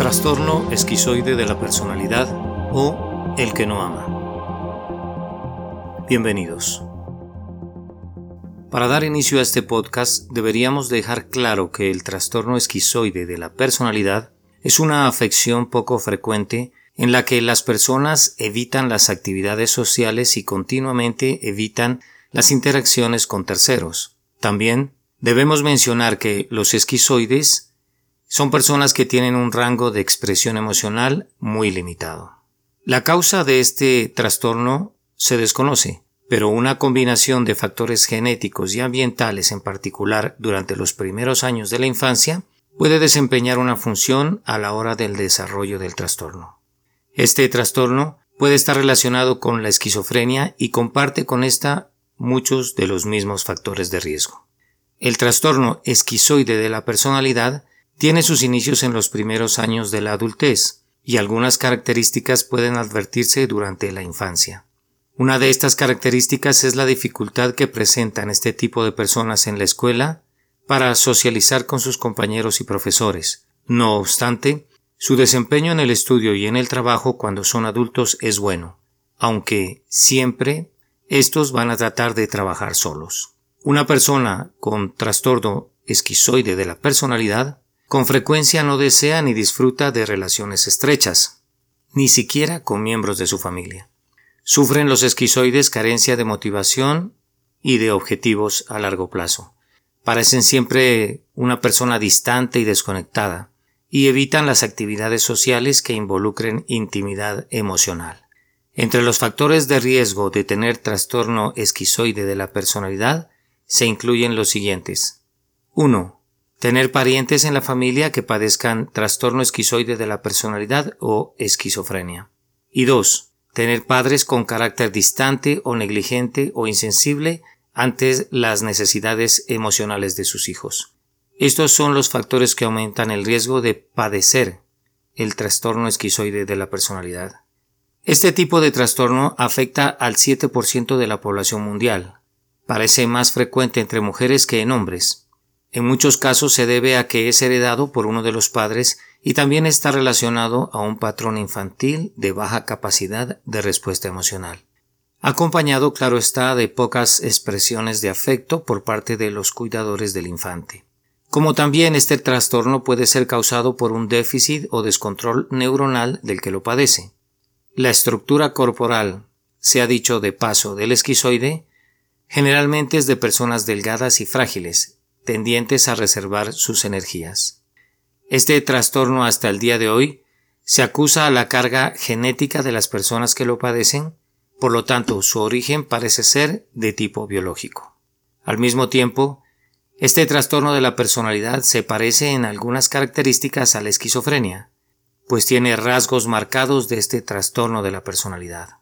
Trastorno esquizoide de la personalidad o el que no ama. Bienvenidos. Para dar inicio a este podcast deberíamos dejar claro que el trastorno esquizoide de la personalidad es una afección poco frecuente en la que las personas evitan las actividades sociales y continuamente evitan las interacciones con terceros. También debemos mencionar que los esquizoides son personas que tienen un rango de expresión emocional muy limitado. La causa de este trastorno se desconoce, pero una combinación de factores genéticos y ambientales en particular durante los primeros años de la infancia puede desempeñar una función a la hora del desarrollo del trastorno. Este trastorno puede estar relacionado con la esquizofrenia y comparte con esta muchos de los mismos factores de riesgo. El trastorno esquizoide de la personalidad tiene sus inicios en los primeros años de la adultez, y algunas características pueden advertirse durante la infancia. Una de estas características es la dificultad que presentan este tipo de personas en la escuela para socializar con sus compañeros y profesores. No obstante, su desempeño en el estudio y en el trabajo cuando son adultos es bueno, aunque siempre estos van a tratar de trabajar solos. Una persona con trastorno esquizoide de la personalidad con frecuencia no desea ni disfruta de relaciones estrechas, ni siquiera con miembros de su familia. Sufren los esquizoides carencia de motivación y de objetivos a largo plazo. Parecen siempre una persona distante y desconectada, y evitan las actividades sociales que involucren intimidad emocional. Entre los factores de riesgo de tener trastorno esquizoide de la personalidad se incluyen los siguientes. 1 tener parientes en la familia que padezcan trastorno esquizoide de la personalidad o esquizofrenia. Y dos, tener padres con carácter distante o negligente o insensible ante las necesidades emocionales de sus hijos. Estos son los factores que aumentan el riesgo de padecer el trastorno esquizoide de la personalidad. Este tipo de trastorno afecta al 7% de la población mundial. Parece más frecuente entre mujeres que en hombres. En muchos casos se debe a que es heredado por uno de los padres y también está relacionado a un patrón infantil de baja capacidad de respuesta emocional. Acompañado, claro está, de pocas expresiones de afecto por parte de los cuidadores del infante. Como también este trastorno puede ser causado por un déficit o descontrol neuronal del que lo padece. La estructura corporal, se ha dicho de paso, del esquizoide, generalmente es de personas delgadas y frágiles, tendientes a reservar sus energías. Este trastorno hasta el día de hoy se acusa a la carga genética de las personas que lo padecen, por lo tanto su origen parece ser de tipo biológico. Al mismo tiempo, este trastorno de la personalidad se parece en algunas características a la esquizofrenia, pues tiene rasgos marcados de este trastorno de la personalidad.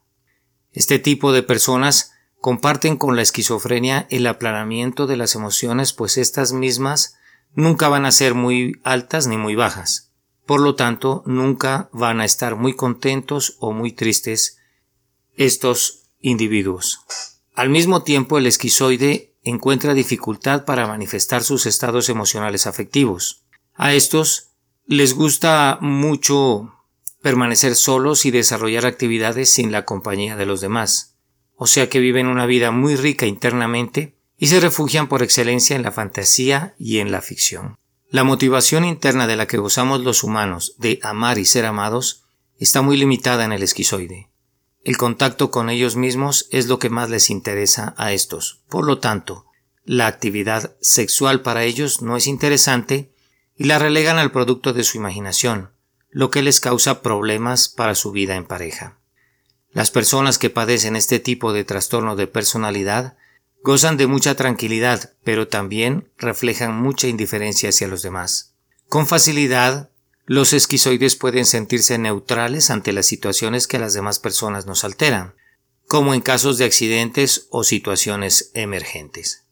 Este tipo de personas comparten con la esquizofrenia el aplanamiento de las emociones, pues estas mismas nunca van a ser muy altas ni muy bajas. Por lo tanto, nunca van a estar muy contentos o muy tristes estos individuos. Al mismo tiempo, el esquizoide encuentra dificultad para manifestar sus estados emocionales afectivos. A estos les gusta mucho permanecer solos y desarrollar actividades sin la compañía de los demás o sea que viven una vida muy rica internamente y se refugian por excelencia en la fantasía y en la ficción. La motivación interna de la que gozamos los humanos de amar y ser amados está muy limitada en el esquizoide. El contacto con ellos mismos es lo que más les interesa a estos. Por lo tanto, la actividad sexual para ellos no es interesante y la relegan al producto de su imaginación, lo que les causa problemas para su vida en pareja. Las personas que padecen este tipo de trastorno de personalidad gozan de mucha tranquilidad, pero también reflejan mucha indiferencia hacia los demás. Con facilidad, los esquizoides pueden sentirse neutrales ante las situaciones que las demás personas nos alteran, como en casos de accidentes o situaciones emergentes.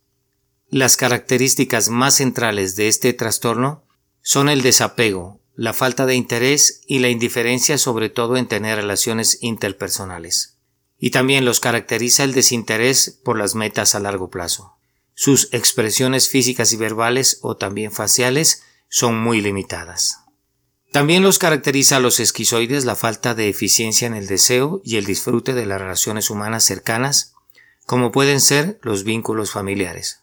Las características más centrales de este trastorno son el desapego, la falta de interés y la indiferencia sobre todo en tener relaciones interpersonales. Y también los caracteriza el desinterés por las metas a largo plazo. Sus expresiones físicas y verbales o también faciales son muy limitadas. También los caracteriza a los esquizoides la falta de eficiencia en el deseo y el disfrute de las relaciones humanas cercanas, como pueden ser los vínculos familiares.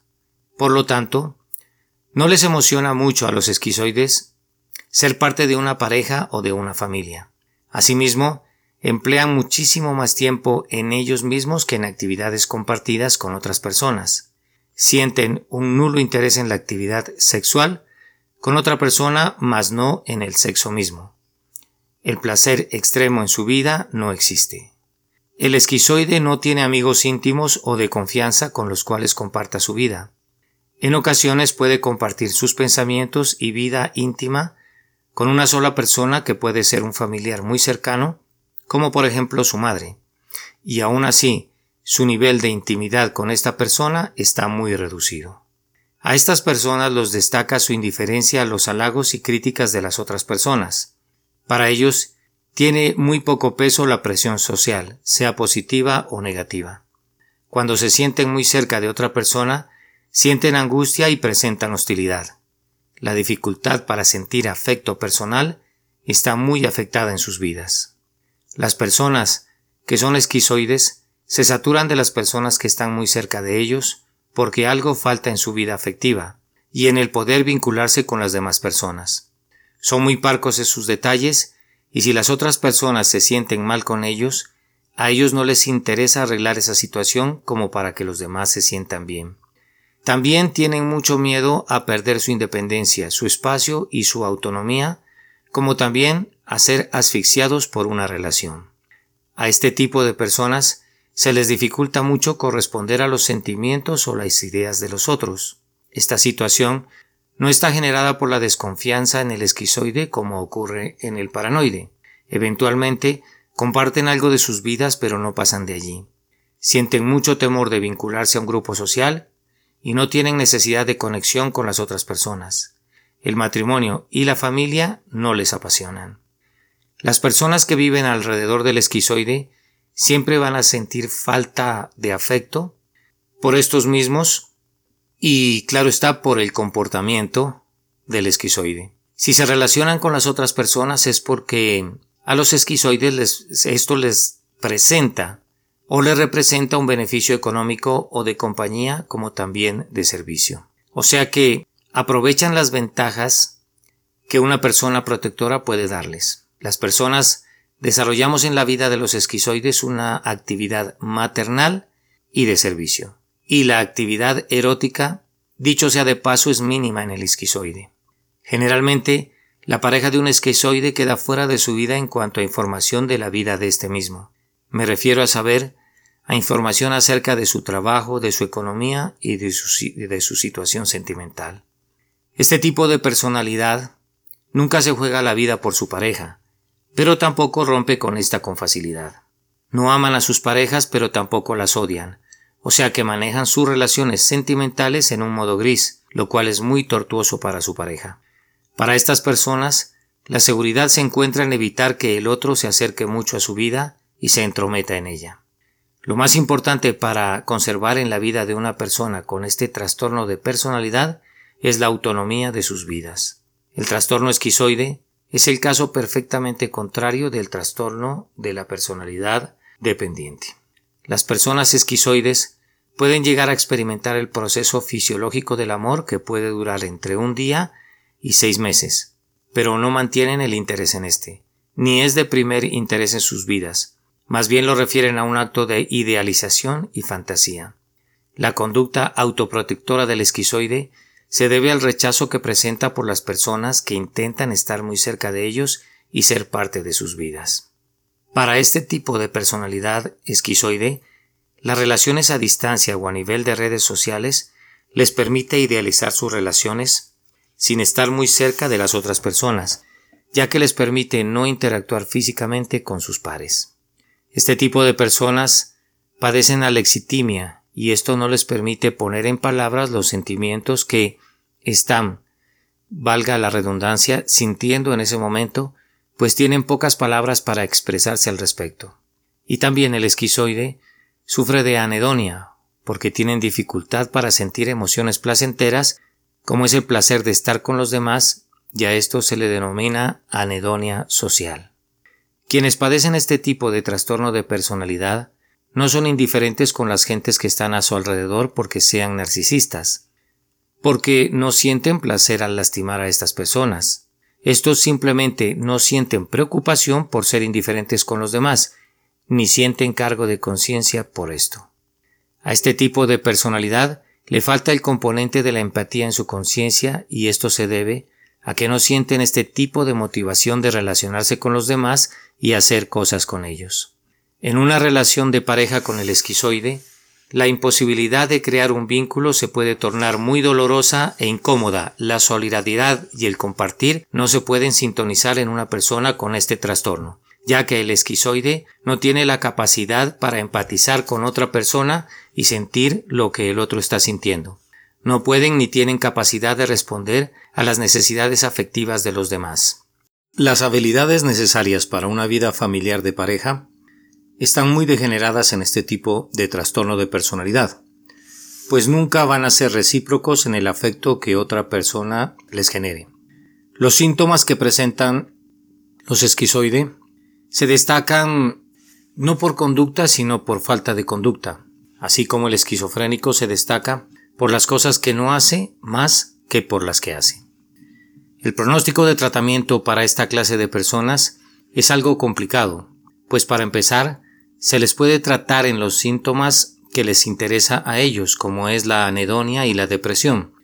Por lo tanto, no les emociona mucho a los esquizoides ser parte de una pareja o de una familia. Asimismo, emplean muchísimo más tiempo en ellos mismos que en actividades compartidas con otras personas. Sienten un nulo interés en la actividad sexual con otra persona, mas no en el sexo mismo. El placer extremo en su vida no existe. El esquizoide no tiene amigos íntimos o de confianza con los cuales comparta su vida. En ocasiones puede compartir sus pensamientos y vida íntima con una sola persona que puede ser un familiar muy cercano, como por ejemplo su madre, y aún así su nivel de intimidad con esta persona está muy reducido. A estas personas los destaca su indiferencia a los halagos y críticas de las otras personas. Para ellos tiene muy poco peso la presión social, sea positiva o negativa. Cuando se sienten muy cerca de otra persona, sienten angustia y presentan hostilidad. La dificultad para sentir afecto personal está muy afectada en sus vidas. Las personas que son esquizoides se saturan de las personas que están muy cerca de ellos porque algo falta en su vida afectiva y en el poder vincularse con las demás personas. Son muy parcos en sus detalles y si las otras personas se sienten mal con ellos, a ellos no les interesa arreglar esa situación como para que los demás se sientan bien. También tienen mucho miedo a perder su independencia, su espacio y su autonomía, como también a ser asfixiados por una relación. A este tipo de personas se les dificulta mucho corresponder a los sentimientos o las ideas de los otros. Esta situación no está generada por la desconfianza en el esquizoide como ocurre en el paranoide. Eventualmente comparten algo de sus vidas pero no pasan de allí. Sienten mucho temor de vincularse a un grupo social y no tienen necesidad de conexión con las otras personas. El matrimonio y la familia no les apasionan. Las personas que viven alrededor del esquizoide siempre van a sentir falta de afecto por estos mismos y claro está por el comportamiento del esquizoide. Si se relacionan con las otras personas es porque a los esquizoides esto les presenta o le representa un beneficio económico o de compañía como también de servicio. O sea que aprovechan las ventajas que una persona protectora puede darles. Las personas desarrollamos en la vida de los esquizoides una actividad maternal y de servicio. Y la actividad erótica, dicho sea de paso, es mínima en el esquizoide. Generalmente, la pareja de un esquizoide queda fuera de su vida en cuanto a información de la vida de este mismo. Me refiero a saber a información acerca de su trabajo, de su economía y de su, de su situación sentimental. Este tipo de personalidad nunca se juega la vida por su pareja, pero tampoco rompe con esta con facilidad. No aman a sus parejas, pero tampoco las odian, o sea que manejan sus relaciones sentimentales en un modo gris, lo cual es muy tortuoso para su pareja. Para estas personas, la seguridad se encuentra en evitar que el otro se acerque mucho a su vida y se entrometa en ella. Lo más importante para conservar en la vida de una persona con este trastorno de personalidad es la autonomía de sus vidas. El trastorno esquizoide es el caso perfectamente contrario del trastorno de la personalidad dependiente. Las personas esquizoides pueden llegar a experimentar el proceso fisiológico del amor que puede durar entre un día y seis meses, pero no mantienen el interés en este, ni es de primer interés en sus vidas, más bien lo refieren a un acto de idealización y fantasía. La conducta autoprotectora del esquizoide se debe al rechazo que presenta por las personas que intentan estar muy cerca de ellos y ser parte de sus vidas. Para este tipo de personalidad esquizoide, las relaciones a distancia o a nivel de redes sociales les permite idealizar sus relaciones sin estar muy cerca de las otras personas, ya que les permite no interactuar físicamente con sus pares. Este tipo de personas padecen alexitimia y esto no les permite poner en palabras los sentimientos que están, valga la redundancia, sintiendo en ese momento, pues tienen pocas palabras para expresarse al respecto. Y también el esquizoide sufre de anedonia, porque tienen dificultad para sentir emociones placenteras, como es el placer de estar con los demás y a esto se le denomina anedonia social. Quienes padecen este tipo de trastorno de personalidad no son indiferentes con las gentes que están a su alrededor porque sean narcisistas, porque no sienten placer al lastimar a estas personas. Estos simplemente no sienten preocupación por ser indiferentes con los demás, ni sienten cargo de conciencia por esto. A este tipo de personalidad le falta el componente de la empatía en su conciencia y esto se debe a que no sienten este tipo de motivación de relacionarse con los demás y hacer cosas con ellos. En una relación de pareja con el esquizoide, la imposibilidad de crear un vínculo se puede tornar muy dolorosa e incómoda. La solidaridad y el compartir no se pueden sintonizar en una persona con este trastorno, ya que el esquizoide no tiene la capacidad para empatizar con otra persona y sentir lo que el otro está sintiendo. No pueden ni tienen capacidad de responder a las necesidades afectivas de los demás. Las habilidades necesarias para una vida familiar de pareja están muy degeneradas en este tipo de trastorno de personalidad, pues nunca van a ser recíprocos en el afecto que otra persona les genere. Los síntomas que presentan los esquizoide se destacan no por conducta sino por falta de conducta, así como el esquizofrénico se destaca por las cosas que no hace más que por las que hace. El pronóstico de tratamiento para esta clase de personas es algo complicado, pues para empezar, se les puede tratar en los síntomas que les interesa a ellos, como es la anedonia y la depresión,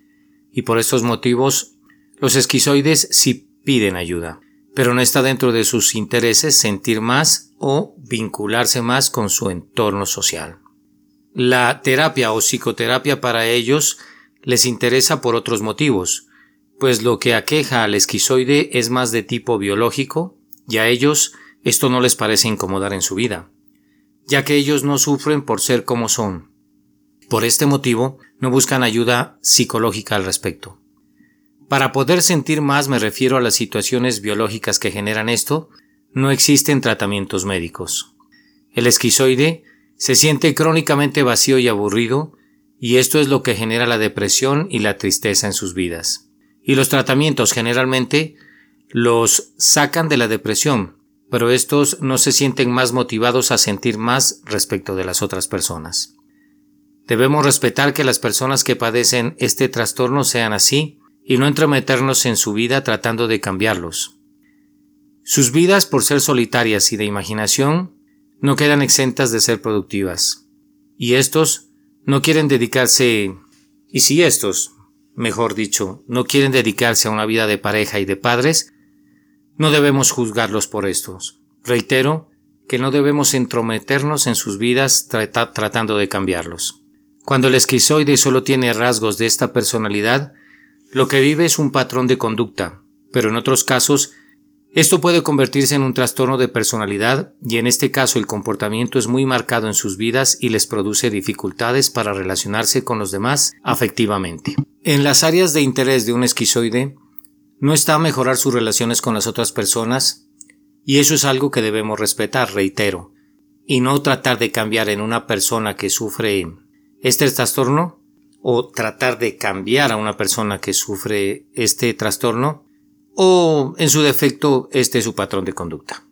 y por estos motivos los esquizoides sí piden ayuda, pero no está dentro de sus intereses sentir más o vincularse más con su entorno social. La terapia o psicoterapia para ellos les interesa por otros motivos, pues lo que aqueja al esquizoide es más de tipo biológico y a ellos esto no les parece incomodar en su vida, ya que ellos no sufren por ser como son. Por este motivo no buscan ayuda psicológica al respecto. Para poder sentir más me refiero a las situaciones biológicas que generan esto, no existen tratamientos médicos. El esquizoide se siente crónicamente vacío y aburrido, y esto es lo que genera la depresión y la tristeza en sus vidas. Y los tratamientos generalmente los sacan de la depresión, pero estos no se sienten más motivados a sentir más respecto de las otras personas. Debemos respetar que las personas que padecen este trastorno sean así y no entremeternos en su vida tratando de cambiarlos. Sus vidas, por ser solitarias y de imaginación, no quedan exentas de ser productivas. Y estos no quieren dedicarse, y si estos, mejor dicho, no quieren dedicarse a una vida de pareja y de padres, no debemos juzgarlos por estos. Reitero que no debemos entrometernos en sus vidas tratando de cambiarlos. Cuando el esquizoide solo tiene rasgos de esta personalidad, lo que vive es un patrón de conducta, pero en otros casos esto puede convertirse en un trastorno de personalidad y en este caso el comportamiento es muy marcado en sus vidas y les produce dificultades para relacionarse con los demás afectivamente. En las áreas de interés de un esquizoide no está mejorar sus relaciones con las otras personas y eso es algo que debemos respetar, reitero, y no tratar de cambiar en una persona que sufre este trastorno o tratar de cambiar a una persona que sufre este trastorno o, en su defecto, este es su patrón de conducta.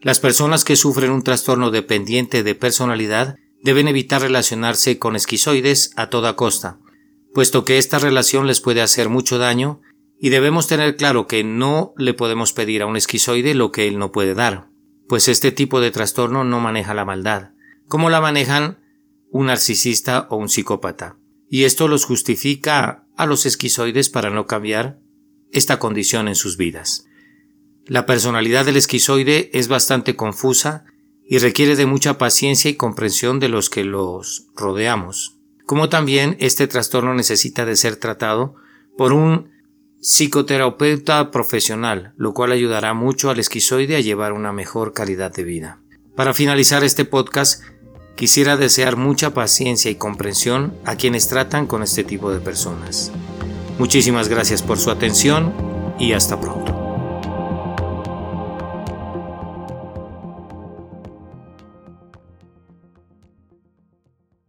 Las personas que sufren un trastorno dependiente de personalidad deben evitar relacionarse con esquizoides a toda costa, puesto que esta relación les puede hacer mucho daño y debemos tener claro que no le podemos pedir a un esquizoide lo que él no puede dar, pues este tipo de trastorno no maneja la maldad, como la manejan un narcisista o un psicópata, y esto los justifica a los esquizoides para no cambiar esta condición en sus vidas. La personalidad del esquizoide es bastante confusa y requiere de mucha paciencia y comprensión de los que los rodeamos, como también este trastorno necesita de ser tratado por un psicoterapeuta profesional, lo cual ayudará mucho al esquizoide a llevar una mejor calidad de vida. Para finalizar este podcast, quisiera desear mucha paciencia y comprensión a quienes tratan con este tipo de personas. Muchísimas gracias por su atención y hasta pronto.